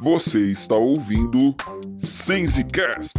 Você está ouvindo SenseCast.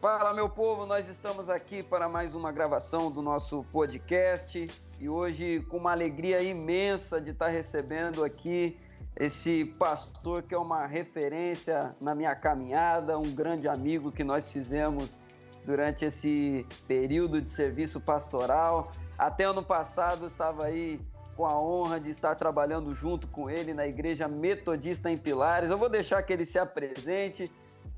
Fala, meu povo, nós estamos aqui para mais uma gravação do nosso podcast e hoje com uma alegria imensa de estar recebendo aqui esse pastor que é uma referência na minha caminhada, um grande amigo que nós fizemos durante esse período de serviço pastoral. Até ano passado estava aí com a honra de estar trabalhando junto com ele na Igreja Metodista em Pilares. Eu vou deixar que ele se apresente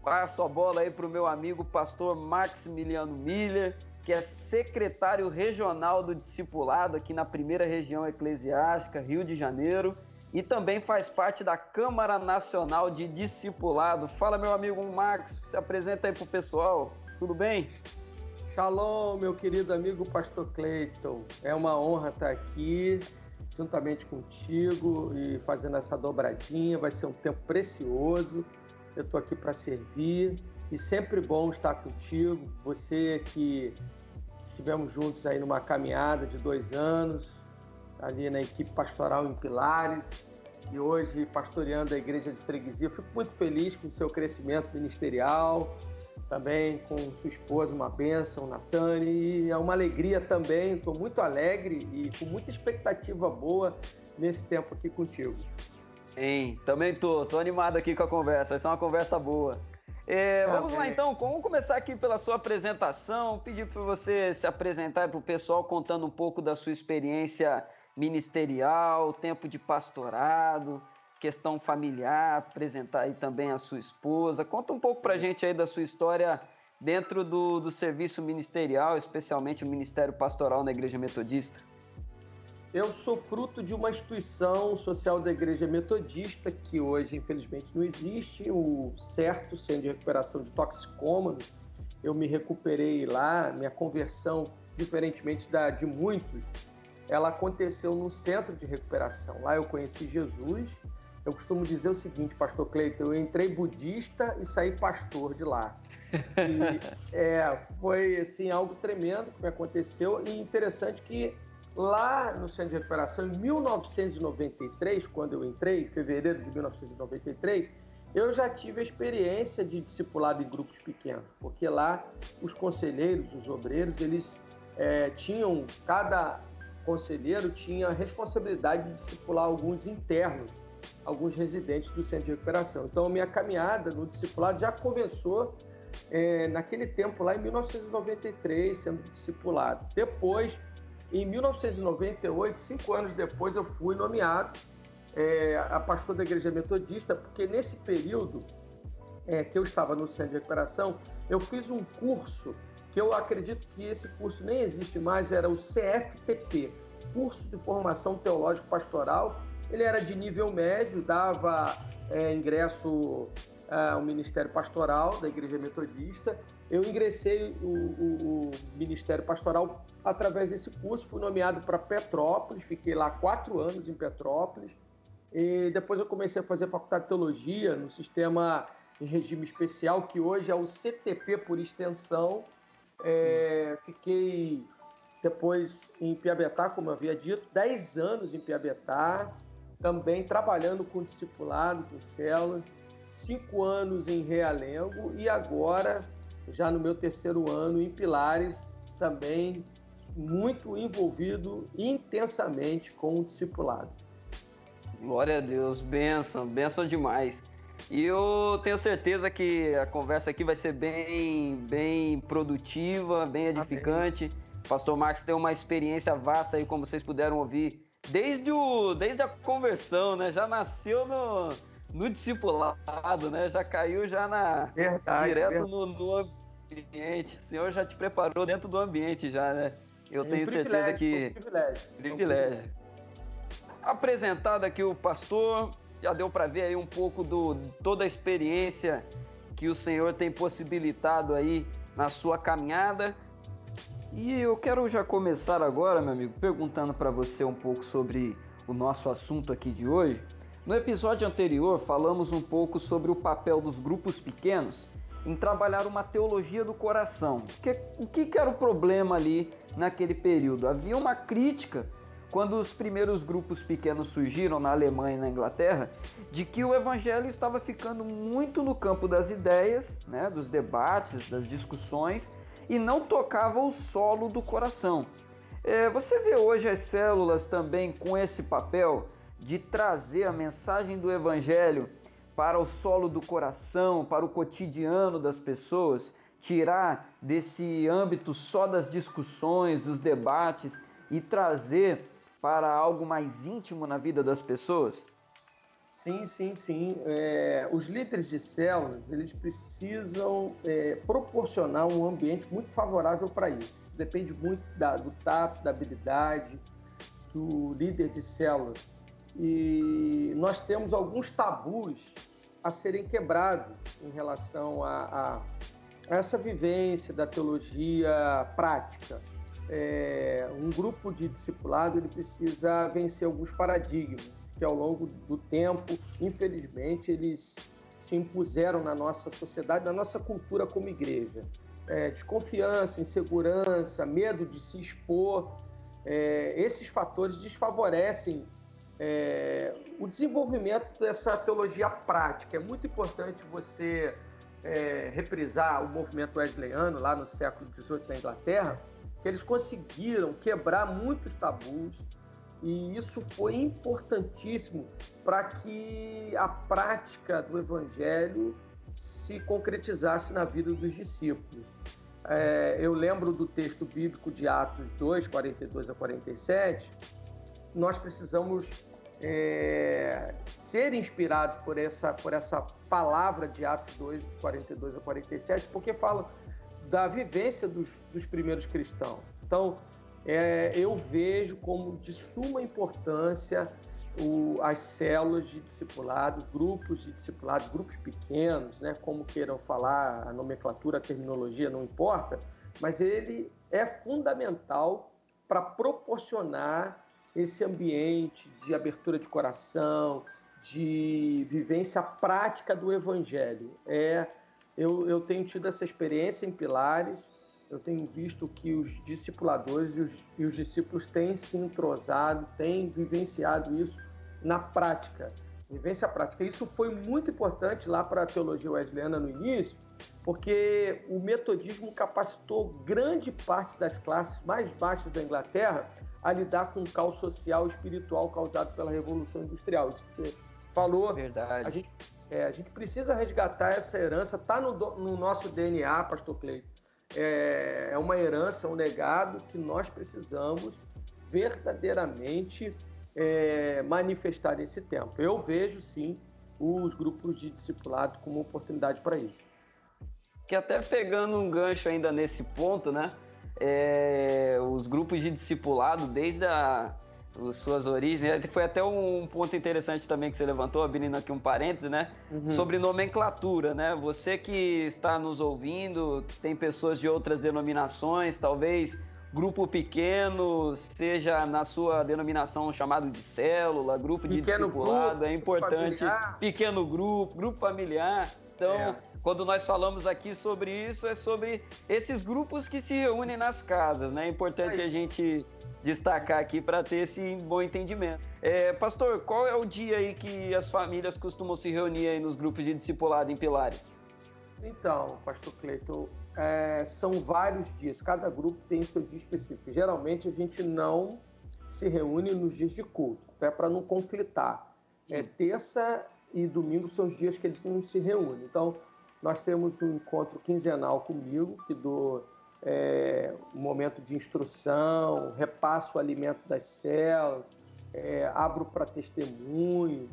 Passo a bola aí para o meu amigo pastor Maximiliano Miller, que é secretário regional do discipulado aqui na primeira região eclesiástica, Rio de Janeiro, e também faz parte da Câmara Nacional de Discipulado. Fala, meu amigo Max, se apresenta aí para o pessoal, tudo bem? Shalom, meu querido amigo pastor Cleiton. É uma honra estar aqui juntamente contigo e fazendo essa dobradinha. Vai ser um tempo precioso eu estou aqui para servir e sempre bom estar contigo. Você que estivemos juntos aí numa caminhada de dois anos, ali na equipe pastoral em Pilares e hoje pastoreando a igreja de freguesia. fico muito feliz com o seu crescimento ministerial, também com sua esposa, uma bênção, Natane, e é uma alegria também, estou muito alegre e com muita expectativa boa nesse tempo aqui contigo. Sim, também tô, tô animado aqui com a conversa, vai ser uma conversa boa. É, vamos lá então, vamos começar aqui pela sua apresentação, pedir para você se apresentar para o pessoal contando um pouco da sua experiência ministerial, tempo de pastorado, questão familiar, apresentar aí também a sua esposa. Conta um pouco para a gente aí da sua história dentro do, do serviço ministerial, especialmente o Ministério Pastoral na Igreja Metodista. Eu sou fruto de uma instituição social da Igreja Metodista, que hoje, infelizmente, não existe, o certo Centro de Recuperação de Toxicômanos. Eu me recuperei lá, minha conversão, diferentemente da de muitos, ela aconteceu no centro de recuperação. Lá eu conheci Jesus. Eu costumo dizer o seguinte, pastor Cleiton, eu entrei budista e saí pastor de lá. E, é, foi assim algo tremendo que me aconteceu e interessante que Lá no Centro de Recuperação, em 1993, quando eu entrei, em fevereiro de 1993, eu já tive a experiência de discipulado em grupos pequenos, porque lá os conselheiros, os obreiros, eles é, tinham, cada conselheiro tinha a responsabilidade de discipular alguns internos, alguns residentes do centro de recuperação. Então, minha caminhada no discipulado já começou é, naquele tempo lá em 1993, sendo discipulado. Depois, em 1998, cinco anos depois, eu fui nomeado é, a pastor da Igreja Metodista, porque nesse período é, que eu estava no centro de recuperação, eu fiz um curso que eu acredito que esse curso nem existe mais, era o CFTP, Curso de Formação Teológico Pastoral. Ele era de nível médio, dava é, ingresso uh, o Ministério Pastoral da Igreja Metodista. Eu ingressei o, o, o Ministério Pastoral através desse curso, fui nomeado para Petrópolis, fiquei lá quatro anos em Petrópolis. E depois eu comecei a fazer faculdade de teologia no sistema em regime especial, que hoje é o CTP por extensão. É, fiquei depois em Piabetá, como havia dito, 10 anos em Piabetá, também trabalhando com discipulado, com células cinco anos em Realengo e agora, já no meu terceiro ano, em Pilares, também muito envolvido intensamente com o discipulado. Glória a Deus, benção, benção demais. E eu tenho certeza que a conversa aqui vai ser bem, bem produtiva, bem edificante. Amém. Pastor Marcos tem uma experiência vasta aí, como vocês puderam ouvir, desde, o, desde a conversão, né? Já nasceu no, no discipulado, né? Já caiu já na verdade, direto verdade. No, no, ambiente. O Senhor já te preparou dentro do ambiente já, né? Eu é tenho certeza que privilégio. privilégio. Apresentado aqui o pastor, já deu para ver aí um pouco do toda a experiência que o Senhor tem possibilitado aí na sua caminhada. E eu quero já começar agora, meu amigo, perguntando para você um pouco sobre o nosso assunto aqui de hoje. No episódio anterior, falamos um pouco sobre o papel dos grupos pequenos em trabalhar uma teologia do coração. O que, que era o problema ali naquele período? Havia uma crítica quando os primeiros grupos pequenos surgiram na Alemanha e na Inglaterra, de que o evangelho estava ficando muito no campo das ideias, né, dos debates, das discussões, e não tocava o solo do coração. É, você vê hoje as células também com esse papel de trazer a mensagem do evangelho para o solo do coração, para o cotidiano das pessoas, tirar desse âmbito só das discussões, dos debates e trazer para algo mais íntimo na vida das pessoas? Sim, sim, sim. É, os líderes de células eles precisam é, proporcionar um ambiente muito favorável para isso. Depende muito da, do tato, da habilidade do líder de células e nós temos alguns tabus a serem quebrados em relação a, a essa vivência da teologia prática. É, um grupo de discipulado ele precisa vencer alguns paradigmas que ao longo do tempo, infelizmente, eles se impuseram na nossa sociedade, na nossa cultura como igreja. É, desconfiança, insegurança, medo de se expor, é, esses fatores desfavorecem é, o desenvolvimento dessa teologia prática. É muito importante você é, reprisar o movimento wesleyano lá no século XVIII na Inglaterra, que eles conseguiram quebrar muitos tabus e isso foi importantíssimo para que a prática do evangelho se concretizasse na vida dos discípulos. É, eu lembro do texto bíblico de Atos 2, 42 a 47, nós precisamos é, ser inspirados por essa, por essa palavra de Atos 2, 42 a 47, porque fala da vivência dos, dos primeiros cristãos. Então, é, eu vejo como de suma importância o, as células de discipulados, grupos de discipulados, grupos pequenos, né, como queiram falar, a nomenclatura, a terminologia, não importa, mas ele é fundamental para proporcionar esse ambiente de abertura de coração, de vivência prática do Evangelho. É, eu, eu tenho tido essa experiência em Pilares, eu tenho visto que os discipuladores e os, e os discípulos têm se entrosado, têm vivenciado isso na prática. Vivência prática. Isso foi muito importante lá para a teologia wesleyana no início, porque o metodismo capacitou grande parte das classes mais baixas da Inglaterra a lidar com o caos social e espiritual causado pela Revolução Industrial. Isso que você falou. Verdade. A gente, é, a gente precisa resgatar essa herança, está no, no, nosso DNA, Pastor Cleito. É, é uma herança, um legado que nós precisamos verdadeiramente é, manifestar nesse tempo. Eu vejo, sim, os grupos de discipulado como oportunidade para isso. Que até pegando um gancho ainda nesse ponto, né? é, os grupos de discipulado desde a, suas origens. Foi até um ponto interessante também que você levantou, abrindo aqui um parêntese, né? Uhum. Sobre nomenclatura, né? Você que está nos ouvindo, tem pessoas de outras denominações, talvez grupo pequeno seja na sua denominação chamado de célula, grupo de pequeno discipulado, grupo, é importante. Familiar. Pequeno grupo, grupo familiar. Então, é quando nós falamos aqui sobre isso, é sobre esses grupos que se reúnem nas casas, né? É importante a gente destacar aqui para ter esse bom entendimento. É, pastor, qual é o dia aí que as famílias costumam se reunir aí nos grupos de discipulado em Pilares? Então, pastor Cleiton, é, são vários dias, cada grupo tem seu dia específico. Geralmente a gente não se reúne nos dias de culto, até para não conflitar. É, terça e domingo são os dias que eles não se reúnem. Então, nós temos um encontro quinzenal comigo, que dou é, um momento de instrução, repasso o alimento das células, é, abro para testemunho.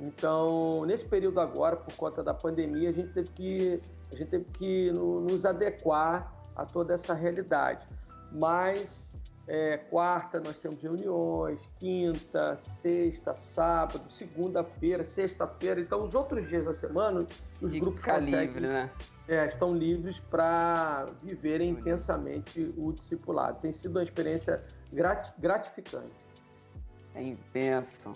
Então, nesse período agora, por conta da pandemia, a gente teve que, a gente teve que nos adequar a toda essa realidade. Mas é, quarta nós temos reuniões, quinta, sexta, sábado, segunda-feira, sexta-feira. Então, os outros dias da semana, os e grupos conseguem, livre, né? é, estão livres para viverem intensamente o discipulado. Tem sido uma experiência gratificante. É intenso.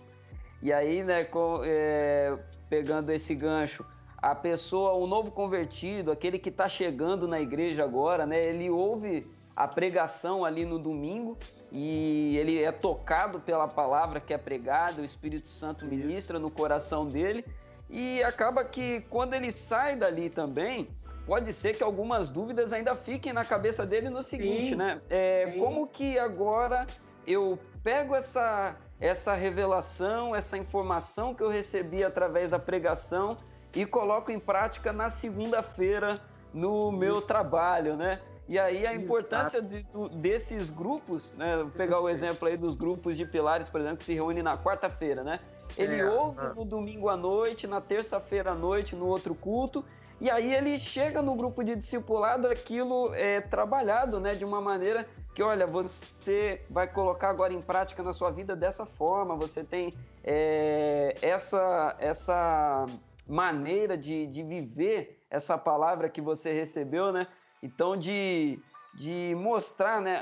E aí, né, com, é, pegando esse gancho, a pessoa, o novo convertido, aquele que está chegando na igreja agora, né? Ele ouve a pregação ali no domingo e ele é tocado pela palavra que é pregada, o Espírito Santo ministra no coração dele e acaba que quando ele sai dali também, pode ser que algumas dúvidas ainda fiquem na cabeça dele no seguinte, sim, né? É, como que agora eu pego essa, essa revelação, essa informação que eu recebi através da pregação e coloco em prática na segunda-feira no meu trabalho, né? E aí a importância de, desses grupos, né? Vou pegar o exemplo aí dos grupos de pilares, por exemplo, que se reúnem na quarta-feira, né? Ele é, ouve ah. no domingo à noite, na terça-feira à noite, no outro culto, e aí ele chega no grupo de discipulado, aquilo é trabalhado, né? De uma maneira que, olha, você vai colocar agora em prática na sua vida dessa forma, você tem é, essa, essa maneira de, de viver essa palavra que você recebeu, né? Então, de, de mostrar, né?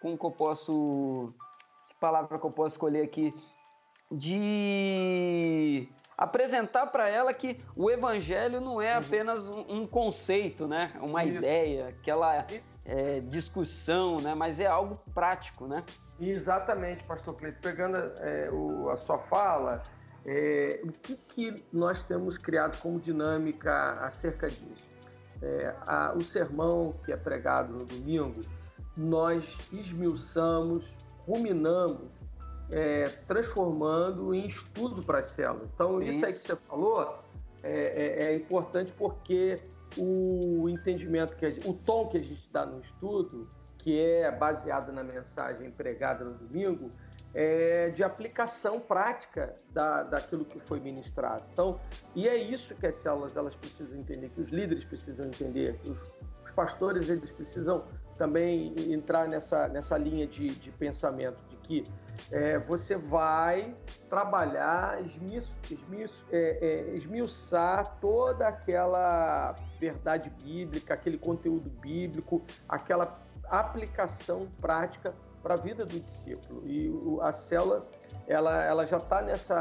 Como que eu posso. Que palavra que eu posso escolher aqui? De apresentar para ela que o evangelho não é uhum. apenas um, um conceito, né? Uma Isso. ideia, aquela é, discussão, né? Mas é algo prático, né? Exatamente, Pastor Cleito. Pegando é, o, a sua fala, é, o que, que nós temos criado como dinâmica acerca disso? É, a, o sermão que é pregado no domingo, nós esmiuçamos, ruminamos, é, transformando em estudo para a célula. Então, isso. isso aí que você falou é, é, é importante porque o entendimento, que gente, o tom que a gente dá no estudo, que é baseado na mensagem pregada no domingo, é, de aplicação prática da, daquilo que foi ministrado. Então, e é isso que as células elas precisam entender, que os líderes precisam entender, que os, os pastores eles precisam também entrar nessa, nessa linha de, de pensamento, de que é, você vai trabalhar, esmiuçar, é, é, esmiuçar toda aquela verdade bíblica, aquele conteúdo bíblico, aquela aplicação prática para a vida do discípulo. E a célula, ela, ela já está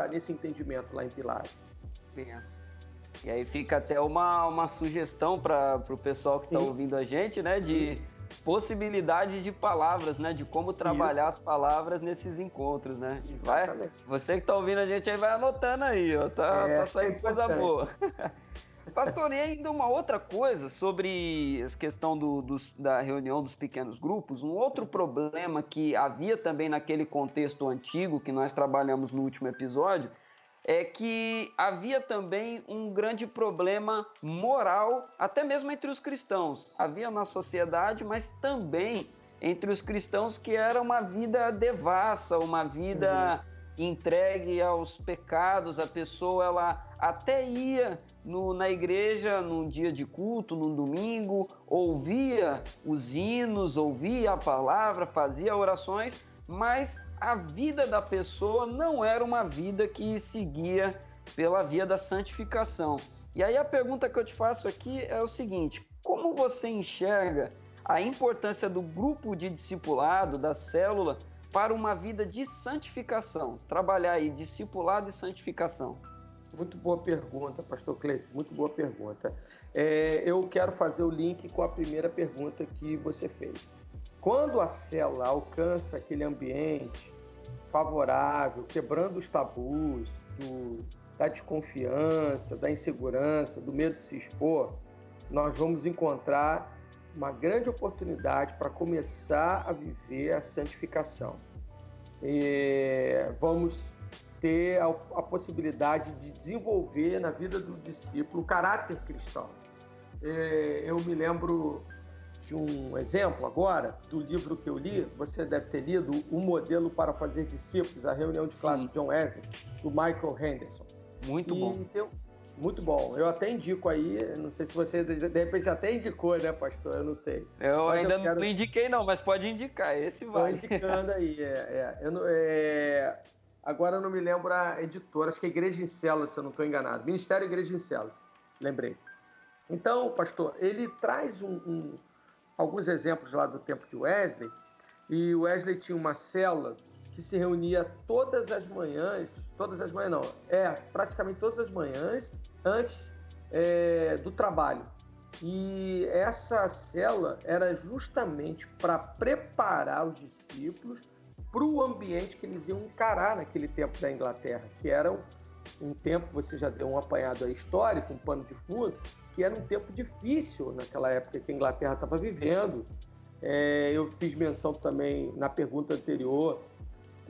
nesse entendimento lá em Pilares. Penso. E aí fica até uma, uma sugestão para o pessoal que está ouvindo a gente, né? De possibilidade de palavras, né? De como trabalhar Isso. as palavras nesses encontros, né? Vai, você que está ouvindo a gente aí vai anotando aí, ó. Tá, é, tá saindo coisa boa. Pastor, e ainda uma outra coisa sobre a questão do, da reunião dos pequenos grupos, um outro problema que havia também naquele contexto antigo que nós trabalhamos no último episódio, é que havia também um grande problema moral, até mesmo entre os cristãos. Havia na sociedade, mas também entre os cristãos que era uma vida devassa, uma vida uhum. Entregue aos pecados. A pessoa ela até ia no, na igreja num dia de culto, num domingo, ouvia os hinos, ouvia a palavra, fazia orações, mas a vida da pessoa não era uma vida que seguia pela via da santificação. E aí a pergunta que eu te faço aqui é o seguinte: como você enxerga a importância do grupo de discipulado, da célula, para uma vida de santificação? Trabalhar aí discipulado e santificação. Muito boa pergunta, Pastor Cleiton. Muito boa pergunta. É, eu quero fazer o link com a primeira pergunta que você fez. Quando a célula alcança aquele ambiente favorável, quebrando os tabus, do, da desconfiança, da insegurança, do medo de se expor, nós vamos encontrar uma grande oportunidade para começar a viver a santificação. E vamos ter a, a, possibilidade de desenvolver na vida do discípulo o caráter cristão. É, eu me lembro de um exemplo agora do livro que eu li, você deve ter lido, O Modelo para Fazer Discípulos, a reunião de classe de John Wesley, do Michael Henderson. Muito e bom. Tem, muito bom. Eu até indico aí, não sei se você de repente até indicou, né, pastor? Eu não sei. Eu mas ainda eu quero... não indiquei, não, mas pode indicar, esse vai. Estou indicando aí. É, é, eu, é, Agora eu não me lembro a editora, acho que é Igreja em Células, se eu não estou enganado. Ministério Igreja em Células, lembrei. Então, pastor, ele traz um, um, alguns exemplos lá do tempo de Wesley, e Wesley tinha uma célula que se reunia todas as manhãs, todas as manhãs não, é, praticamente todas as manhãs, antes é, do trabalho. E essa célula era justamente para preparar os discípulos para o ambiente que eles iam encarar naquele tempo da Inglaterra, que era um tempo, você já deu um apanhado histórico, um pano de fundo, que era um tempo difícil naquela época que a Inglaterra estava vivendo. É, eu fiz menção também na pergunta anterior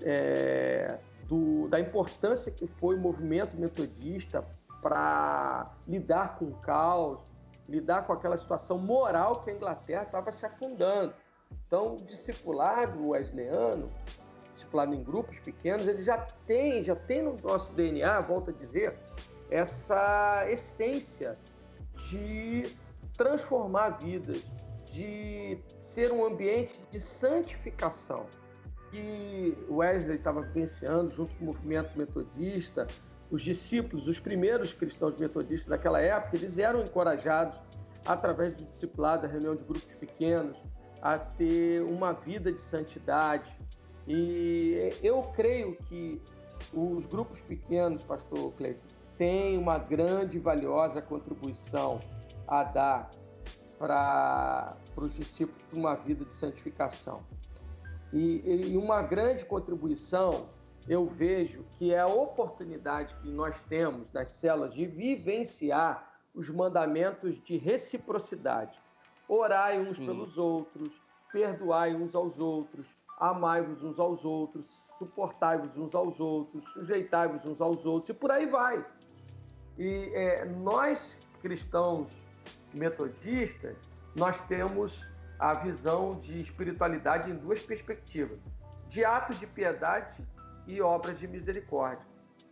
é, do, da importância que foi o movimento metodista para lidar com o caos, lidar com aquela situação moral que a Inglaterra estava se afundando. Então, o discipulado wesleyano, discipulado em grupos pequenos, ele já tem, já tem no nosso DNA, volto a dizer, essa essência de transformar vidas, de ser um ambiente de santificação. Que Wesley estava vivenciando junto com o movimento metodista, os discípulos, os primeiros cristãos metodistas daquela época, eles eram encorajados através do discipulado, da reunião de grupos pequenos, a ter uma vida de santidade. E eu creio que os grupos pequenos, pastor Cleiton, têm uma grande e valiosa contribuição a dar para os discípulos de uma vida de santificação. E, e uma grande contribuição eu vejo que é a oportunidade que nós temos nas células de vivenciar os mandamentos de reciprocidade. Orai uns Sim. pelos outros, perdoai uns aos outros, amai-vos uns aos outros, suportai-vos uns aos outros, sujeitai-vos uns aos outros, e por aí vai. E é, nós, cristãos metodistas, nós temos a visão de espiritualidade em duas perspectivas: de atos de piedade e obras de misericórdia.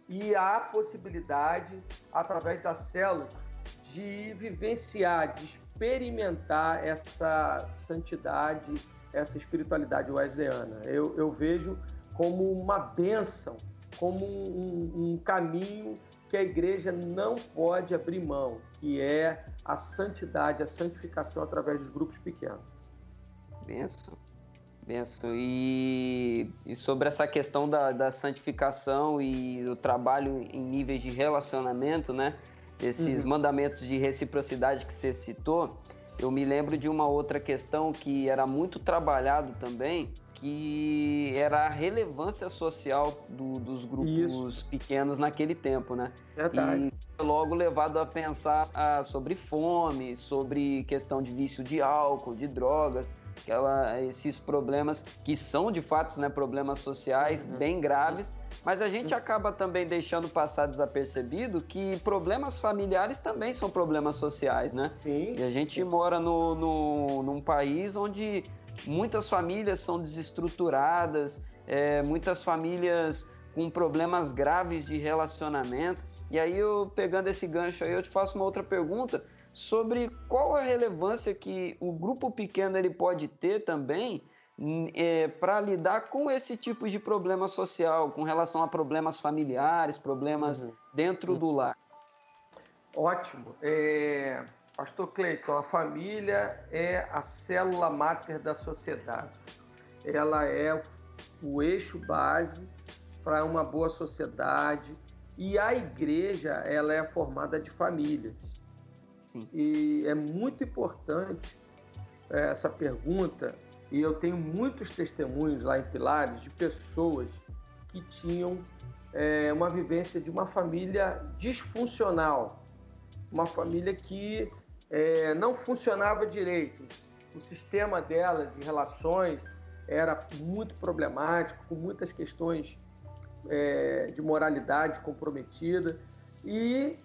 E há possibilidade, através da célula, de vivenciar, de experimentar essa santidade, essa espiritualidade wesleyana. Eu, eu vejo como uma bênção, como um, um caminho que a igreja não pode abrir mão, que é a santidade, a santificação através dos grupos pequenos. Benção. Benção. E, e sobre essa questão da, da santificação e do trabalho em níveis de relacionamento, né? Esses uhum. mandamentos de reciprocidade que você citou, eu me lembro de uma outra questão que era muito trabalhado também, que era a relevância social do, dos grupos Isso. pequenos naquele tempo, né? Verdade. E logo levado a pensar ah, sobre fome, sobre questão de vício de álcool, de drogas aquela, esses problemas que são de fato né, problemas sociais uhum. bem graves, mas a gente acaba também deixando passar desapercebido que problemas familiares também são problemas sociais, né? Sim. E a gente mora no, no, num país onde muitas famílias são desestruturadas, é, muitas famílias com problemas graves de relacionamento. E aí eu pegando esse gancho aí, eu te faço uma outra pergunta sobre qual a relevância que o grupo pequeno ele pode ter também é, para lidar com esse tipo de problema social, com relação a problemas familiares, problemas uhum. dentro uhum. do lar. Ótimo. É, Pastor Cleiton, a família é a célula máter da sociedade. Ela é o eixo base para uma boa sociedade e a igreja ela é formada de famílias. Sim. E é muito importante é, essa pergunta, e eu tenho muitos testemunhos lá em Pilares de pessoas que tinham é, uma vivência de uma família disfuncional, uma família que é, não funcionava direito. O sistema dela de relações era muito problemático, com muitas questões é, de moralidade comprometida e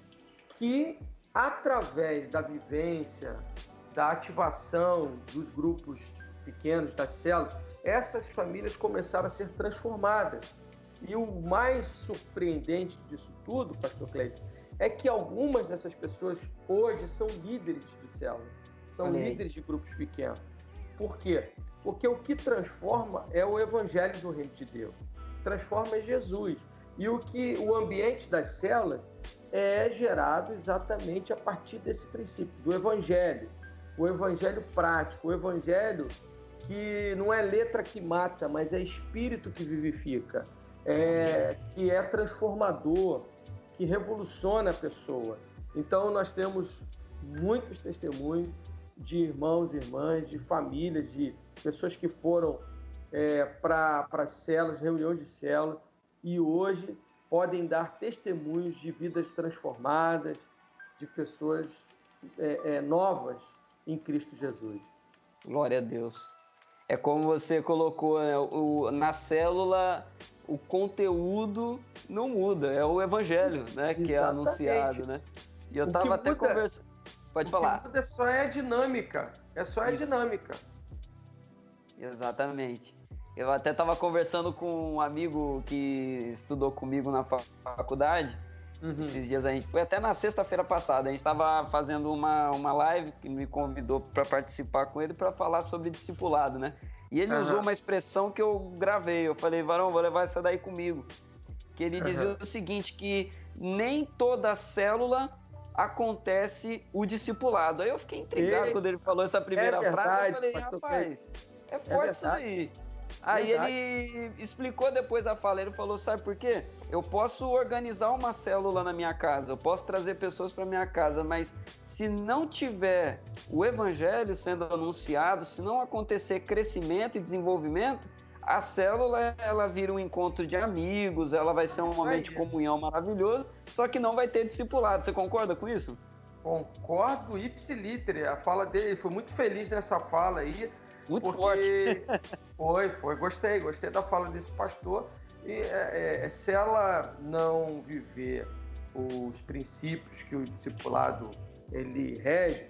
que através da vivência, da ativação dos grupos pequenos, das células, essas famílias começaram a ser transformadas. E o mais surpreendente disso tudo, Pastor Cleiton, é que algumas dessas pessoas hoje são líderes de célula, são Amém. líderes de grupos pequenos. Por quê? Porque o que transforma é o evangelho do reino de Deus. Transforma é Jesus. E o que o ambiente das células é gerado exatamente a partir desse princípio, do evangelho. O evangelho prático, o evangelho que não é letra que mata, mas é espírito que vivifica, é, que é transformador, que revoluciona a pessoa. Então, nós temos muitos testemunhos de irmãos e irmãs, de famílias, de pessoas que foram é, para células, reuniões de célula, e hoje podem dar testemunhos de vidas transformadas, de pessoas é, é, novas em Cristo Jesus. Glória a Deus. É como você colocou, né? o, na célula o conteúdo não muda, é o evangelho, né, que é anunciado, né? E eu estava até conversando. Pode o falar. Que muda é só é a dinâmica, é só a Isso. dinâmica. Exatamente. Eu até estava conversando com um amigo que estudou comigo na faculdade. Uhum. Esses dias a gente foi até na sexta-feira passada. A gente estava fazendo uma, uma live que me convidou para participar com ele para falar sobre discipulado, né? E ele uhum. usou uma expressão que eu gravei. Eu falei, Varão, vou levar essa daí comigo. Que ele uhum. dizia o seguinte: que nem toda célula acontece o discipulado. Aí eu fiquei intrigado e... quando ele falou essa primeira é verdade, frase. Eu falei, rapaz, é forte é isso aí. Aí Verdade. ele explicou depois a fala, ele falou, sabe por quê? Eu posso organizar uma célula na minha casa, eu posso trazer pessoas para minha casa, mas se não tiver o evangelho sendo anunciado, se não acontecer crescimento e desenvolvimento, a célula ela vira um encontro de amigos, ela vai ser um momento de comunhão maravilhoso, só que não vai ter discipulado. Você concorda com isso? Concordo ipsiliter. A fala dele foi muito feliz nessa fala aí. Muito porque... forte. foi, foi. Gostei, gostei da fala desse pastor. E é, é, se ela não viver os princípios que o discipulado ele rege,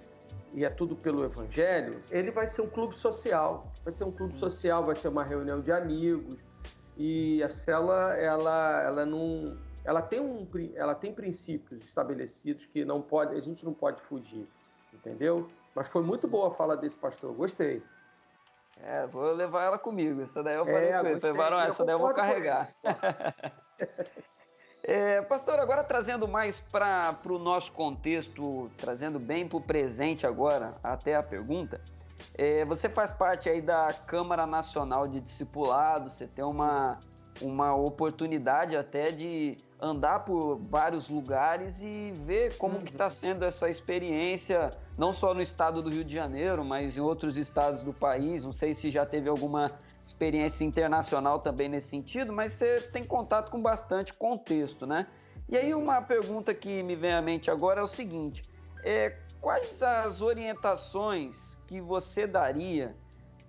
e é tudo pelo evangelho, ele vai ser um clube social. Vai ser um clube social, vai ser uma reunião de amigos. E a célula, ela, ela não. Ela tem, um, ela tem princípios estabelecidos que não pode, a gente não pode fugir, entendeu? Mas foi muito boa a fala desse pastor, gostei. É, vou levar ela comigo. Essa daí eu falei é, com ele. Falei, Varão, essa daí eu vou carregar. é, pastor, agora trazendo mais para o nosso contexto, trazendo bem para o presente agora, até a pergunta. É, você faz parte aí da Câmara Nacional de Discipulado, você tem uma, uma oportunidade até de andar por vários lugares e ver como uhum. que está sendo essa experiência, não só no estado do Rio de Janeiro, mas em outros estados do país. Não sei se já teve alguma experiência internacional também nesse sentido, mas você tem contato com bastante contexto, né? E aí uma pergunta que me vem à mente agora é o seguinte: é, quais as orientações que você daria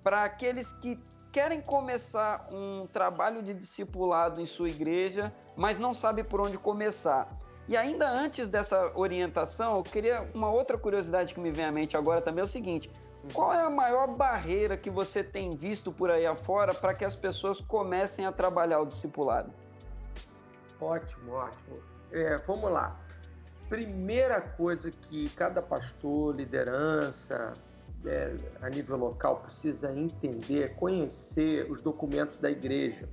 para aqueles que querem começar um trabalho de discipulado em sua igreja, mas não sabe por onde começar. E ainda antes dessa orientação, eu queria uma outra curiosidade que me vem à mente agora também é o seguinte: qual é a maior barreira que você tem visto por aí afora para que as pessoas comecem a trabalhar o discipulado? Ótimo, ótimo. É, vamos lá. Primeira coisa que cada pastor, liderança, é, a nível local precisa entender, conhecer os documentos da igreja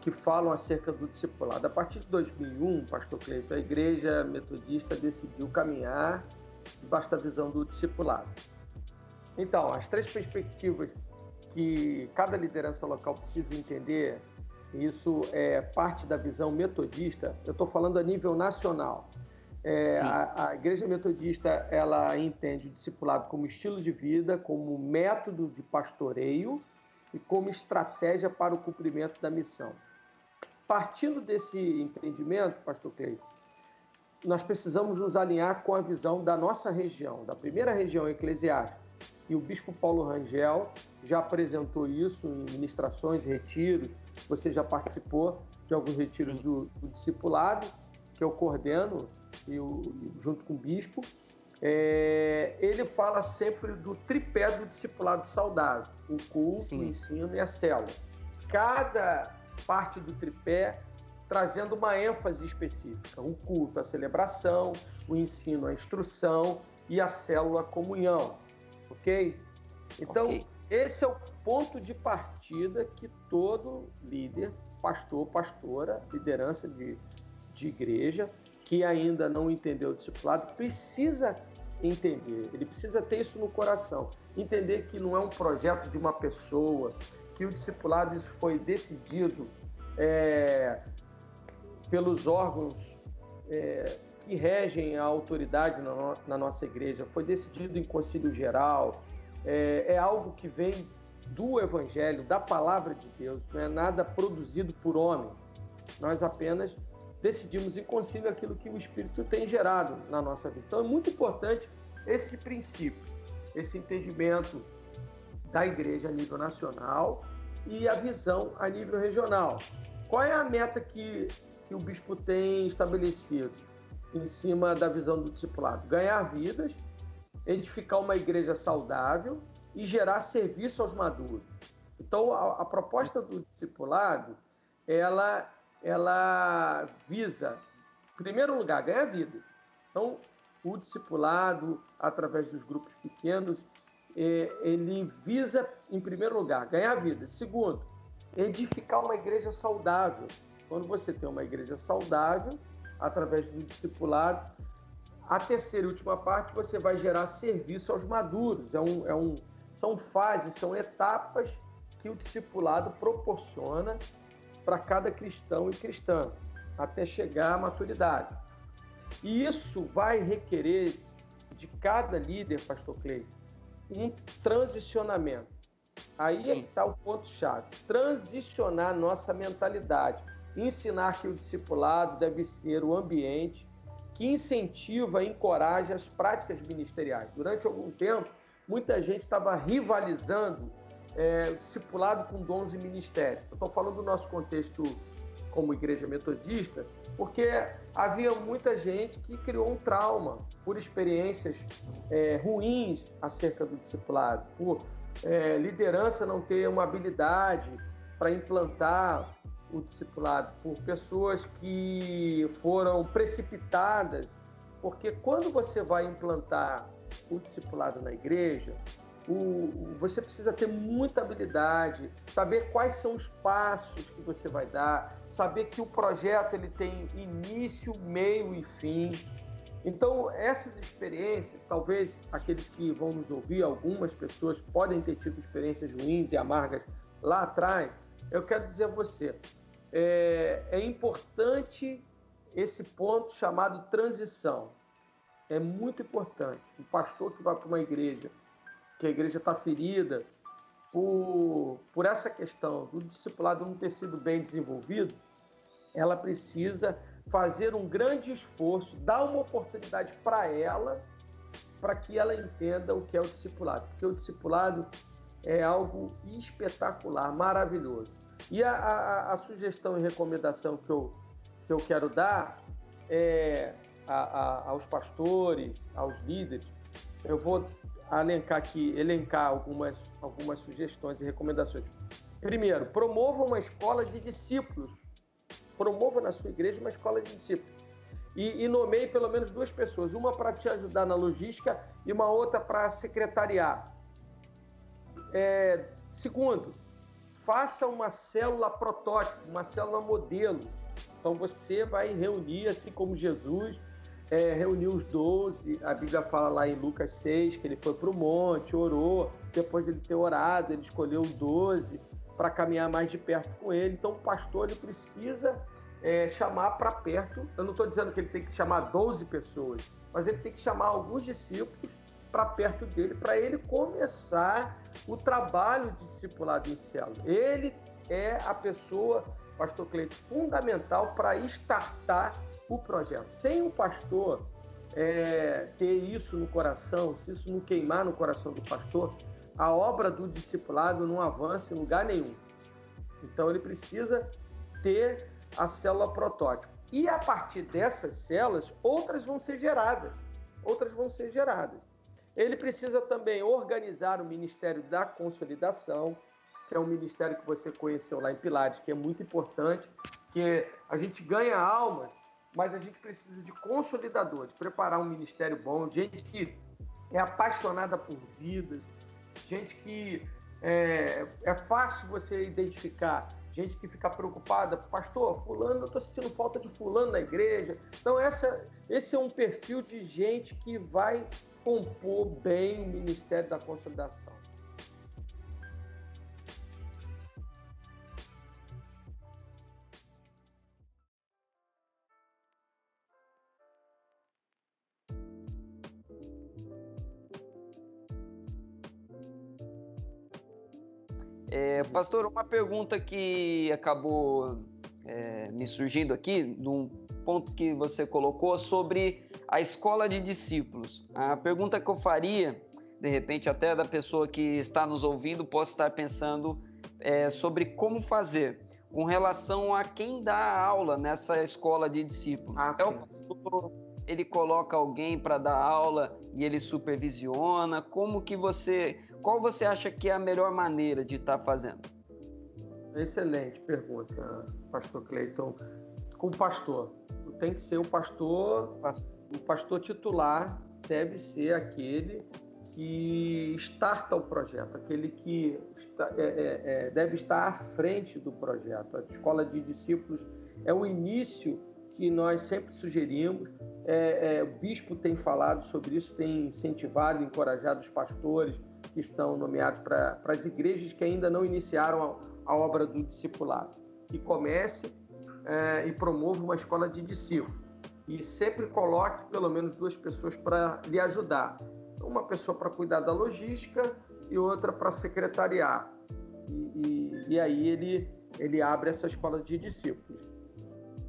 que falam acerca do discipulado. A partir de 2001, pastor Cleiton, a igreja metodista decidiu caminhar debaixo da visão do discipulado. Então, as três perspectivas que cada liderança local precisa entender, isso é parte da visão metodista, eu estou falando a nível nacional. É, a, a, Igreja Metodista ela entende o discipulado como estilo de vida, como método de pastoreio e como estratégia para o cumprimento da missão. Partindo desse entendimento, Pastor Cleiton, nós precisamos nos alinhar com a visão da nossa região, da primeira região eclesiástica. E o Bispo Paulo Rangel já apresentou isso em ministrações, retiros. Você já participou de alguns retiros do, do discipulado, que eu coordeno e junto com o bispo, é, ele fala sempre do tripé do discipulado saudável: o culto, Sim. o ensino e a célula. Cada parte do tripé trazendo uma ênfase específica: o culto, a celebração, o ensino, a instrução e a célula, a comunhão. Ok? Então, okay. esse é o ponto de partida que todo líder, pastor, pastora, liderança de, de igreja que ainda não entendeu o discipulado precisa entender, ele precisa ter isso no coração, entender que não é um projeto de uma pessoa, que o discipulado isso foi decidido é, pelos órgãos é, que regem a autoridade na, no, na nossa igreja. Foi decidido em concílio geral. É, é, algo que vem do Evangelho, da palavra de Deus. Não é nada produzido por homem. Nós apenas decidimos em concílio aquilo que o Espírito tem gerado na nossa vida. Então é muito importante esse princípio, esse entendimento da igreja a nível nacional e a visão a nível regional. Qual é a meta que, que o bispo tem estabelecido em cima da visão do discipulado? Ganhar vidas, edificar uma igreja saudável e gerar serviço aos maduros. Então, a, a proposta do discipulado, ela, ela visa, em primeiro lugar, ganhar vidas. Então, o discipulado, através dos grupos pequenos, é, ele visa, em primeiro lugar, ganhar vida. Segundo, edificar uma igreja saudável. Quando você tem uma igreja saudável, através do discipulado, a terceira e última parte, você vai gerar serviço aos maduros. É um, é um, são fases, são etapas que o discipulado proporciona para cada cristão e cristã, até chegar à maturidade. E isso vai requerer de cada líder, pastor Cleiton, um transicionamento. Aí é que está o ponto-chave. Transicionar nossa mentalidade. Ensinar que o discipulado deve ser o ambiente que incentiva e encoraja as práticas ministeriais. Durante algum tempo, muita gente estava rivalizando é, discipulado com dons e ministérios. Eu estou falando do nosso contexto como igreja metodista, porque havia muita gente que criou um trauma por experiências é, ruins acerca do discipulado, por é, liderança não ter uma habilidade para implantar o discipulado, por pessoas que foram precipitadas, porque quando você vai implantar o discipulado na igreja, o, você precisa ter muita habilidade, saber quais são os passos que você vai dar, saber que o projeto ele tem início, meio e fim. Então, essas experiências, talvez aqueles que vão nos ouvir, algumas pessoas podem ter tido experiências ruins e amargas lá atrás. Eu quero dizer a você, é, é importante esse ponto chamado transição. É muito importante. O pastor que vai para uma igreja que a igreja está ferida por, por essa questão do discipulado não ter sido bem desenvolvido, ela precisa fazer um grande esforço, dar uma oportunidade para ela, para que ela entenda o que é o discipulado. Porque o discipulado é algo espetacular, maravilhoso. E a, a, a sugestão e recomendação que eu, que eu quero dar é a, aos pastores, aos líderes, eu vou elencar aqui, elencar algumas, algumas sugestões e recomendações. Primeiro, promova uma escola de discípulos. Promova na sua igreja uma escola de discípulos. E, e nomeie pelo menos duas pessoas, uma para te ajudar na logística e uma outra para secretariar. É, segundo, faça uma célula protótipo, uma célula modelo. Então você vai reunir, assim como Jesus, é, reuniu os doze. A Bíblia fala lá em Lucas 6 que ele foi para o monte, orou. Depois de ele ter orado, ele escolheu doze para caminhar mais de perto com ele. Então, o pastor ele precisa é, chamar para perto. Eu não estou dizendo que ele tem que chamar 12 pessoas, mas ele tem que chamar alguns discípulos para perto dele, para ele começar o trabalho de discipulado em célula. Ele é a pessoa, pastor Cleito, fundamental para estartar o projeto. Sem o pastor é, ter isso no coração, se isso não queimar no coração do pastor, a obra do discipulado não avança em lugar nenhum. Então ele precisa ter a célula protótipo. E a partir dessas células, outras vão ser geradas. Outras vão ser geradas. Ele precisa também organizar o Ministério da Consolidação, que é um ministério que você conheceu lá em Pilares, que é muito importante, que a gente ganha almas mas a gente precisa de consolidadores, preparar um ministério bom, gente que é apaixonada por vidas, gente que é, é fácil você identificar, gente que fica preocupada, pastor, fulano, eu estou sentindo falta de fulano na igreja. Então essa, esse é um perfil de gente que vai compor bem o ministério da consolidação. Pastor, uma pergunta que acabou é, me surgindo aqui, num ponto que você colocou sobre a escola de discípulos. A pergunta que eu faria, de repente até da pessoa que está nos ouvindo, possa estar pensando é, sobre como fazer com relação a quem dá aula nessa escola de discípulos. Ah, é o pastor, ele coloca alguém para dar aula e ele supervisiona? Como que você, qual você acha que é a melhor maneira de estar tá fazendo? Excelente pergunta, Pastor Cleiton. Com pastor, tem que ser o pastor, o pastor titular deve ser aquele que starta o projeto, aquele que está, é, é, é, deve estar à frente do projeto. A escola de discípulos é o início que nós sempre sugerimos. É, é, o bispo tem falado sobre isso, tem incentivado, encorajado os pastores que estão nomeados para as igrejas que ainda não iniciaram a, a obra do discipulado. Que comece é, e promova uma escola de discípulos. E sempre coloque pelo menos duas pessoas para lhe ajudar. Uma pessoa para cuidar da logística e outra para secretariar. E, e, e aí ele, ele abre essa escola de discípulos.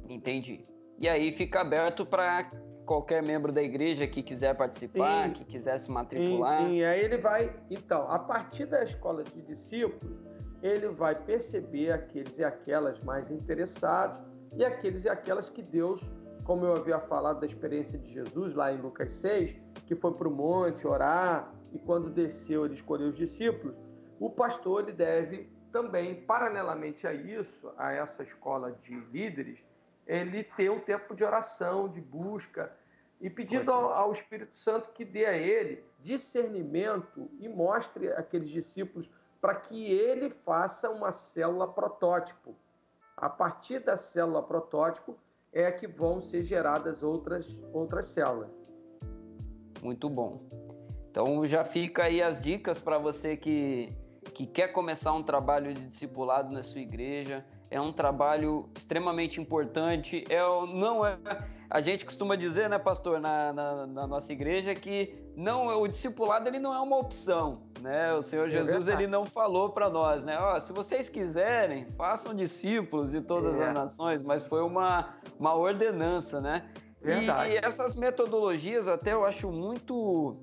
Entendi. E aí fica aberto para qualquer membro da igreja que quiser participar, sim, que quiser se matricular. Sim, sim, aí ele vai. Então, a partir da escola de discípulos, ele vai perceber aqueles e aquelas mais interessados e aqueles e aquelas que Deus, como eu havia falado da experiência de Jesus lá em Lucas 6, que foi para o monte orar e quando desceu ele escolheu os discípulos, o pastor ele deve também, paralelamente a isso, a essa escola de líderes, ele ter um tempo de oração, de busca, e pedindo ao, ao, Espírito Santo que dê a ele discernimento e mostre aqueles discípulos para que ele faça uma célula protótipo. A partir da célula protótipo é que vão ser geradas outras, outras células. Muito bom. Então já fica aí as dicas para você que, que quer começar um trabalho de discipulado na sua igreja. É um trabalho extremamente importante. É, não é a gente costuma dizer, né, pastor, na, na, na, nossa igreja, que não o discipulado ele não é uma opção, né? O Senhor é Jesus ele não falou para nós, né? Ó, se vocês quiserem, façam discípulos de todas é. as nações, mas foi uma, uma ordenança, né? Verdade. E essas metodologias até eu acho muito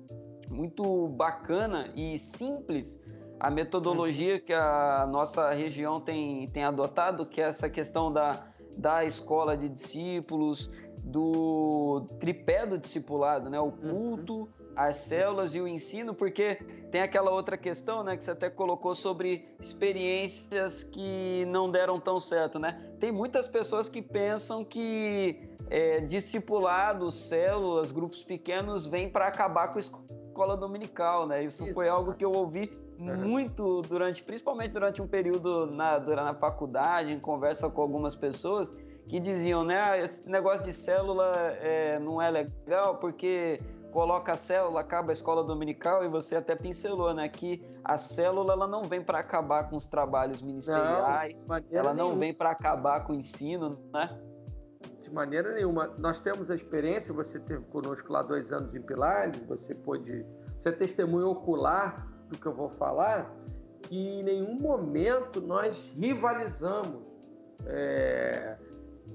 muito bacana e simples a metodologia que a nossa região tem, tem adotado, que é essa questão da, da escola de discípulos, do tripé do discipulado, né? O uhum. culto, as células e o ensino, porque tem aquela outra questão, né, que você até colocou sobre experiências que não deram tão certo, né? Tem muitas pessoas que pensam que é, discipulado, células, grupos pequenos vêm para acabar com a escola dominical, né? Isso, Isso foi algo que eu ouvi uhum. muito durante, principalmente durante um período na, durante a faculdade, em conversa com algumas pessoas que diziam, né, ah, esse negócio de célula é, não é legal porque coloca a célula, acaba a escola dominical e você até pincelou, né, que a célula ela não vem para acabar com os trabalhos ministeriais, não, ela não nenhuma. vem para acabar com o ensino, né? De maneira nenhuma. Nós temos a experiência, você teve conosco lá dois anos em Pilares, você pôde, você é testemunho ocular do que eu vou falar, que em nenhum momento nós rivalizamos. É,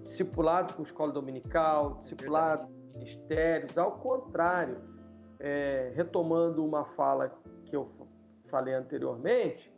discipulado com escola dominical, discipulado com ministérios, ao contrário, é, retomando uma fala que eu falei anteriormente,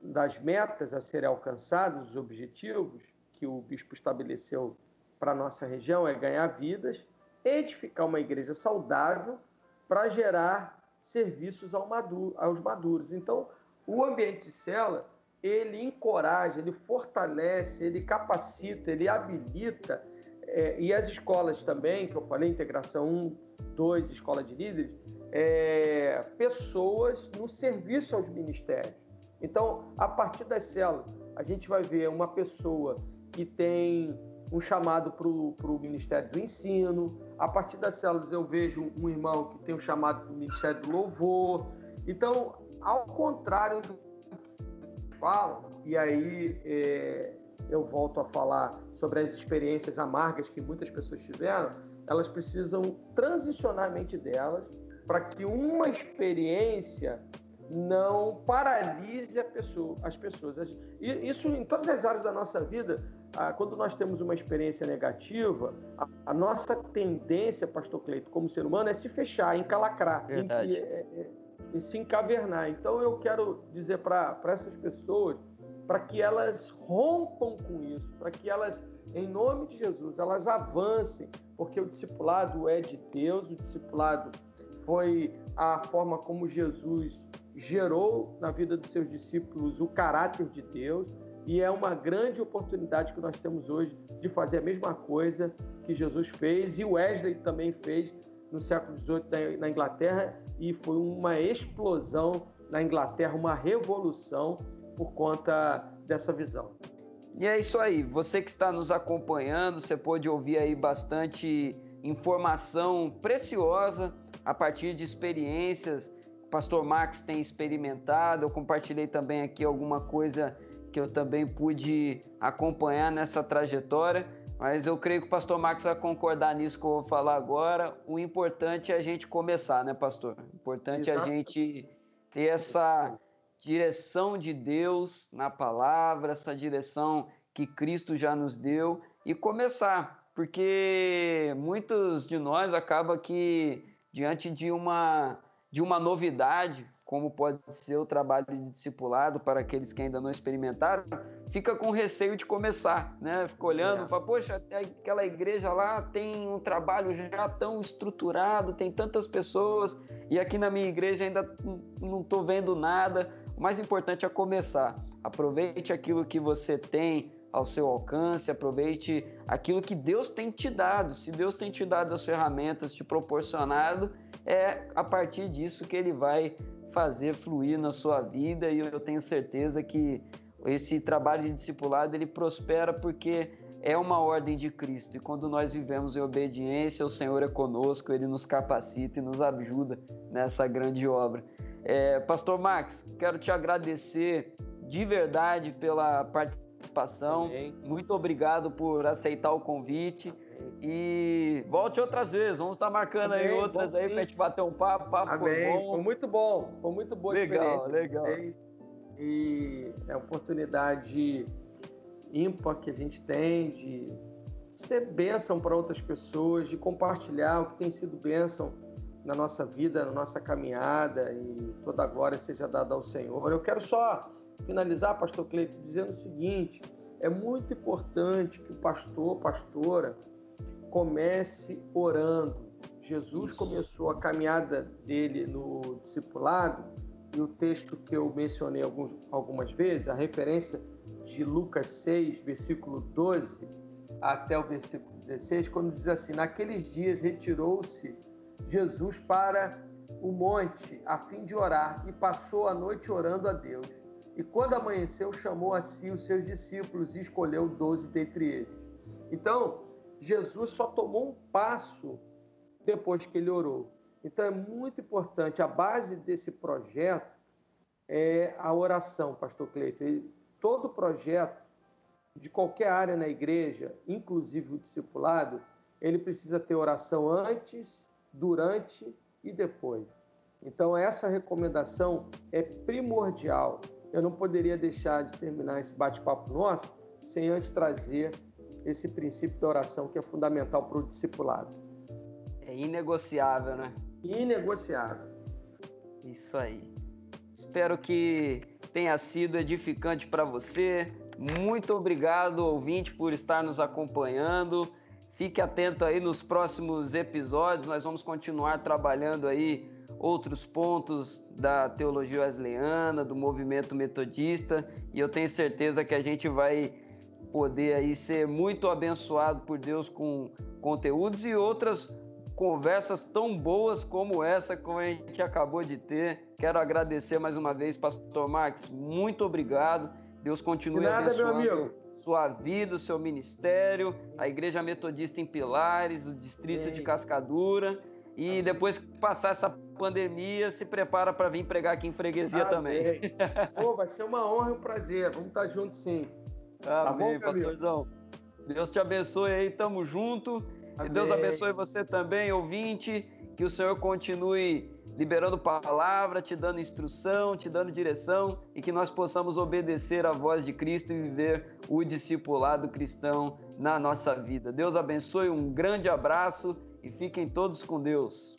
das metas a serem alcançadas, os objetivos que o bispo estabeleceu para a nossa região é ganhar vidas, edificar uma igreja saudável para gerar serviços aos maduros. Então, o ambiente de cela ele encoraja, ele fortalece, ele capacita, ele habilita, é, e as escolas também, que eu falei, integração 1, 2, escola de líderes, é, pessoas no serviço aos ministérios. Então, a partir das células, a gente vai ver uma pessoa que tem um chamado para o Ministério do Ensino, a partir das células eu vejo um irmão que tem um chamado para o Ministério do Louvor. Então, ao contrário do falam, e aí é, eu volto a falar sobre as experiências amargas que muitas pessoas tiveram, elas precisam transicionar a mente delas para que uma experiência não paralise pessoa, as pessoas. Isso em todas as áreas da nossa vida, ah, quando nós temos uma experiência negativa, a, nossa tendência, pastor Cleito, como ser humano, é se fechar, encalacrar, em, é, é, é, se encavernar. Então eu quero dizer para essas pessoas, para que elas rompam com isso, para que elas, em nome de Jesus, elas avancem, porque o discipulado é de Deus, o discipulado foi a forma como Jesus gerou na vida dos seus discípulos o caráter de Deus e é uma grande oportunidade que nós temos hoje de fazer a mesma coisa que Jesus fez e Wesley também fez no século XVIII na Inglaterra e foi uma explosão na Inglaterra, uma revolução por conta dessa visão. E é isso aí. Você que está nos acompanhando, você pode ouvir aí bastante informação preciosa a partir de experiências pastor Max tem experimentado. Eu compartilhei também aqui alguma coisa que eu também pude acompanhar nessa trajetória, mas eu creio que o pastor Max vai concordar nisso que eu vou falar agora. O importante é a gente começar, né, pastor? O importante Exato. é a gente ter essa direção de Deus na palavra, essa direção que Cristo já nos deu e começar, porque muitos de nós acaba que diante de uma de uma novidade, como pode ser o trabalho de discipulado para aqueles que ainda não experimentaram, fica com receio de começar, né? Fica olhando, é. fala, poxa, aquela igreja lá tem um trabalho já tão estruturado, tem tantas pessoas, e aqui na minha igreja ainda não estou vendo nada. O mais importante é começar. Aproveite aquilo que você tem ao seu alcance, aproveite aquilo que Deus tem te dado. Se Deus tem te dado as ferramentas, te proporcionado, é a partir disso que ele vai fazer fluir na sua vida e eu tenho certeza que esse trabalho de discipulado ele prospera porque é uma ordem de Cristo e quando nós vivemos em obediência, o Senhor é conosco, ele nos capacita e nos ajuda nessa grande obra. É, Pastor Max, quero te agradecer de verdade pela participação. Muito obrigado por aceitar o convite. E volte outras vezes, vamos estar marcando Amém, aí outras aí pra gente bater um papo, papo Amém. Foi, foi muito bom, foi muito boa legal, Legal, E é uma oportunidade ímpar que a gente tem de ser bênção para outras pessoas, de compartilhar o que tem sido bênção na nossa vida, na nossa caminhada e toda a glória seja dada ao Senhor. Eu quero só finalizar, pastor Cleito, dizendo o seguinte: é muito importante que o pastor, pastora, comece orando. Jesus começou a caminhada dele no discipulado e o texto que eu mencionei alguns, algumas vezes, a referência de Lucas 6, versículo 12 até o versículo 16, quando diz assim: Naqueles dias retirou-se Jesus para o monte a fim de orar e passou a noite orando a Deus. E quando amanheceu, chamou a si os seus discípulos e escolheu doze dentre eles. Então, Jesus só tomou um passo depois que ele orou. Então é muito importante, a base desse projeto é a oração, pastor Cleito. E todo projeto de qualquer área na igreja, inclusive o discipulado, ele precisa ter oração antes, durante e depois. Então essa recomendação é primordial. Eu não poderia deixar de terminar esse bate-papo nosso sem antes trazer esse princípio da oração que é fundamental para o discipulado. É inegociável, né? Inegociável. Isso aí. Espero que tenha sido edificante para você. Muito obrigado, ouvinte, por estar nos acompanhando. Fique atento aí nos próximos episódios. Nós vamos continuar trabalhando aí outros pontos da teologia wesleyana, do movimento metodista, e eu tenho certeza que a gente vai poder aí ser muito abençoado por Deus com conteúdos e outras conversas tão boas como essa que a gente acabou de ter. Quero agradecer mais uma vez, Pastor Max, muito obrigado. Deus continue nada, abençoando sua vida, o seu ministério, a Igreja Metodista em Pilares, o Distrito Amém. de Cascadura. E depois que passar essa pandemia, se prepara para vir pregar aqui em freguesia Amém. também. Pô, vai ser uma honra e um prazer. Vamos estar juntos sim. Amém, tá bom, pastorzão. Deus te abençoe aí, tamo junto. Amém. Deus abençoe você também, ouvinte. Que o Senhor continue liberando palavra, te dando instrução, te dando direção e que nós possamos obedecer à voz de Cristo e viver o discipulado cristão na nossa vida. Deus abençoe, um grande abraço e fiquem todos com Deus.